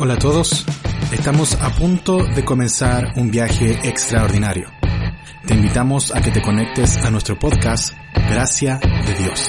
Hola a todos, estamos a punto de comenzar un viaje extraordinario. Te invitamos a que te conectes a nuestro podcast Gracia de Dios.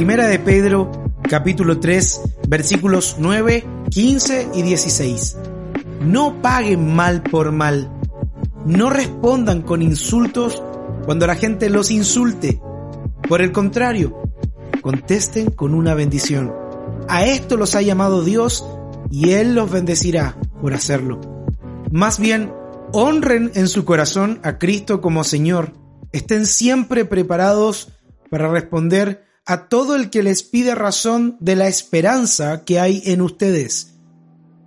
Primera de Pedro, capítulo 3, versículos 9, 15 y 16. No paguen mal por mal. No respondan con insultos cuando la gente los insulte. Por el contrario, contesten con una bendición. A esto los ha llamado Dios y Él los bendecirá por hacerlo. Más bien, honren en su corazón a Cristo como Señor. Estén siempre preparados para responder a todo el que les pide razón de la esperanza que hay en ustedes,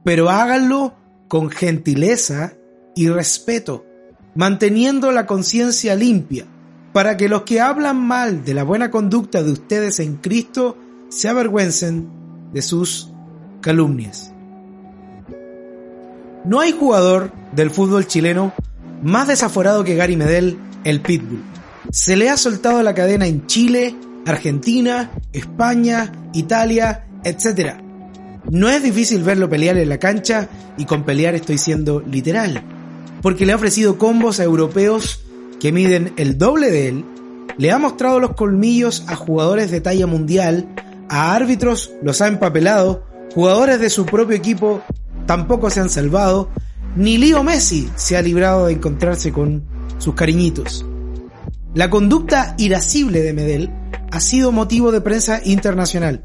pero háganlo con gentileza y respeto, manteniendo la conciencia limpia, para que los que hablan mal de la buena conducta de ustedes en Cristo se avergüencen de sus calumnias. No hay jugador del fútbol chileno más desaforado que Gary Medel, el Pitbull. Se le ha soltado la cadena en Chile, Argentina, España, Italia, etc. No es difícil verlo pelear en la cancha y con pelear estoy siendo literal, porque le ha ofrecido combos a europeos que miden el doble de él, le ha mostrado los colmillos a jugadores de talla mundial, a árbitros los ha empapelado, jugadores de su propio equipo tampoco se han salvado, ni Leo Messi se ha librado de encontrarse con sus cariñitos. La conducta irascible de Medel ha sido motivo de prensa internacional.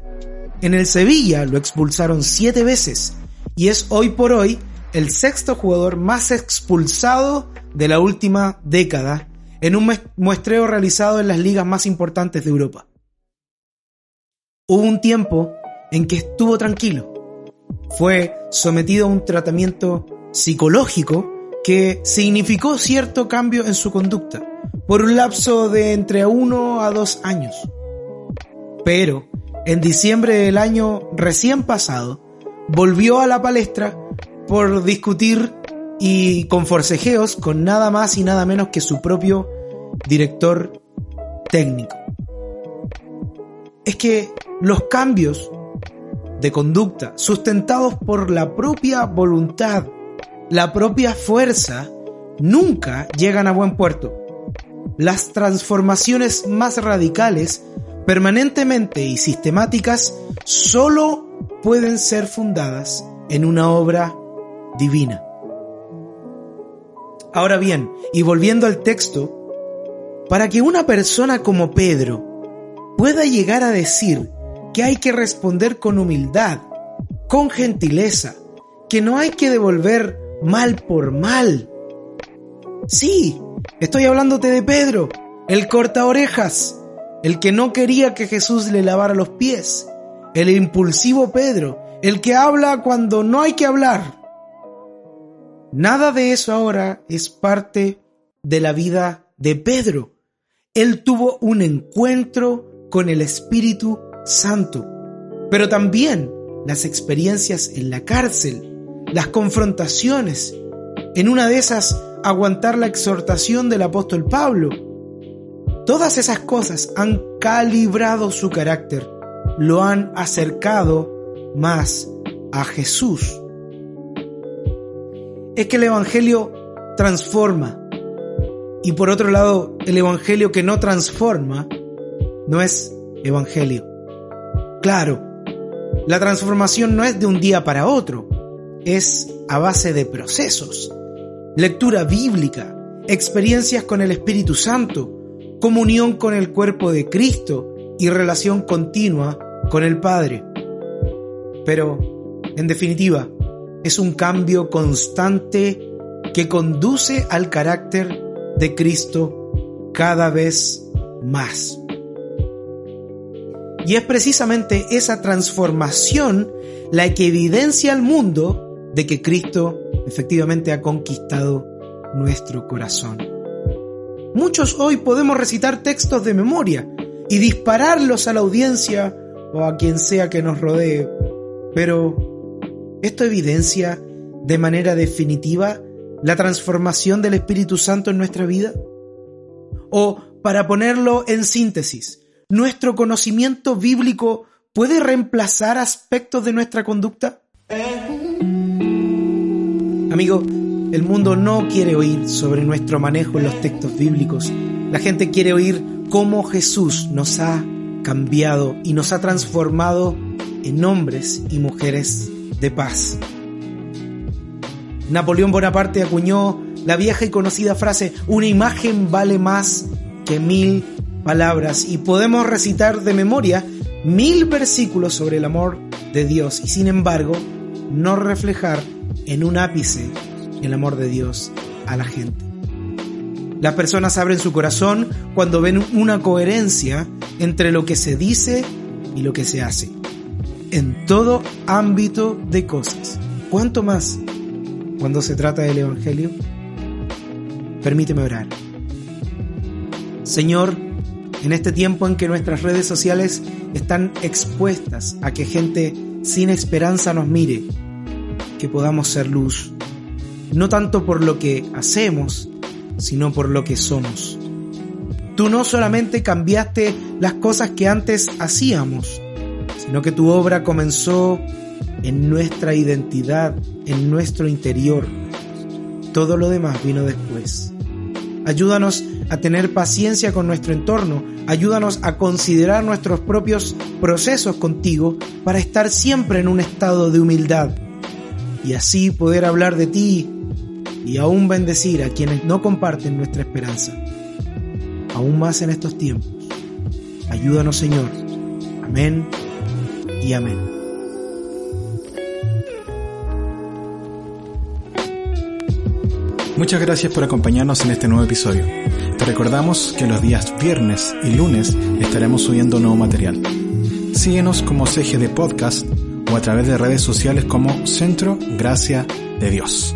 En el Sevilla lo expulsaron siete veces y es hoy por hoy el sexto jugador más expulsado de la última década en un muestreo realizado en las ligas más importantes de Europa. Hubo un tiempo en que estuvo tranquilo. Fue sometido a un tratamiento psicológico que significó cierto cambio en su conducta por un lapso de entre uno a dos años. Pero, en diciembre del año recién pasado, volvió a la palestra por discutir y con forcejeos con nada más y nada menos que su propio director técnico. Es que los cambios de conducta sustentados por la propia voluntad, la propia fuerza, nunca llegan a buen puerto. Las transformaciones más radicales, permanentemente y sistemáticas, solo pueden ser fundadas en una obra divina. Ahora bien, y volviendo al texto, para que una persona como Pedro pueda llegar a decir que hay que responder con humildad, con gentileza, que no hay que devolver mal por mal. Sí, estoy hablándote de Pedro, el corta orejas, el que no quería que Jesús le lavara los pies, el impulsivo Pedro, el que habla cuando no hay que hablar, Nada de eso ahora es parte de la vida de Pedro. Él tuvo un encuentro con el Espíritu Santo, pero también las experiencias en la cárcel, las confrontaciones, en una de esas aguantar la exhortación del apóstol Pablo. Todas esas cosas han calibrado su carácter, lo han acercado más a Jesús es que el Evangelio transforma. Y por otro lado, el Evangelio que no transforma no es Evangelio. Claro, la transformación no es de un día para otro, es a base de procesos, lectura bíblica, experiencias con el Espíritu Santo, comunión con el cuerpo de Cristo y relación continua con el Padre. Pero, en definitiva, es un cambio constante que conduce al carácter de Cristo cada vez más. Y es precisamente esa transformación la que evidencia al mundo de que Cristo efectivamente ha conquistado nuestro corazón. Muchos hoy podemos recitar textos de memoria y dispararlos a la audiencia o a quien sea que nos rodee, pero ¿esto evidencia de manera definitiva la transformación del Espíritu Santo en nuestra vida? O, para ponerlo en síntesis, ¿nuestro conocimiento bíblico puede reemplazar aspectos de nuestra conducta? Amigo, el mundo no quiere oír sobre nuestro manejo en los textos bíblicos. La gente quiere oír cómo Jesús nos ha cambiado y nos ha transformado en hombres y mujeres de paz. Napoleón Bonaparte acuñó la vieja y conocida frase, una imagen vale más que mil palabras y podemos recitar de memoria mil versículos sobre el amor de Dios y sin embargo no reflejar en un ápice el amor de Dios a la gente. Las personas abren su corazón cuando ven una coherencia entre lo que se dice y lo que se hace, en todo ámbito de cosas. ¿Cuánto más cuando se trata del Evangelio? Permíteme orar. Señor, en este tiempo en que nuestras redes sociales están expuestas a que gente sin esperanza nos mire, que podamos ser luz, no tanto por lo que hacemos, sino por lo que somos. Tú no solamente cambiaste las cosas que antes hacíamos, sino que tu obra comenzó en nuestra identidad, en nuestro interior. Todo lo demás vino después. Ayúdanos a tener paciencia con nuestro entorno, ayúdanos a considerar nuestros propios procesos contigo para estar siempre en un estado de humildad y así poder hablar de ti y aún bendecir a quienes no comparten nuestra esperanza aún más en estos tiempos. Ayúdanos Señor. Amén y amén. Muchas gracias por acompañarnos en este nuevo episodio. Te recordamos que los días viernes y lunes estaremos subiendo nuevo material. Síguenos como CGD Podcast o a través de redes sociales como Centro Gracia de Dios.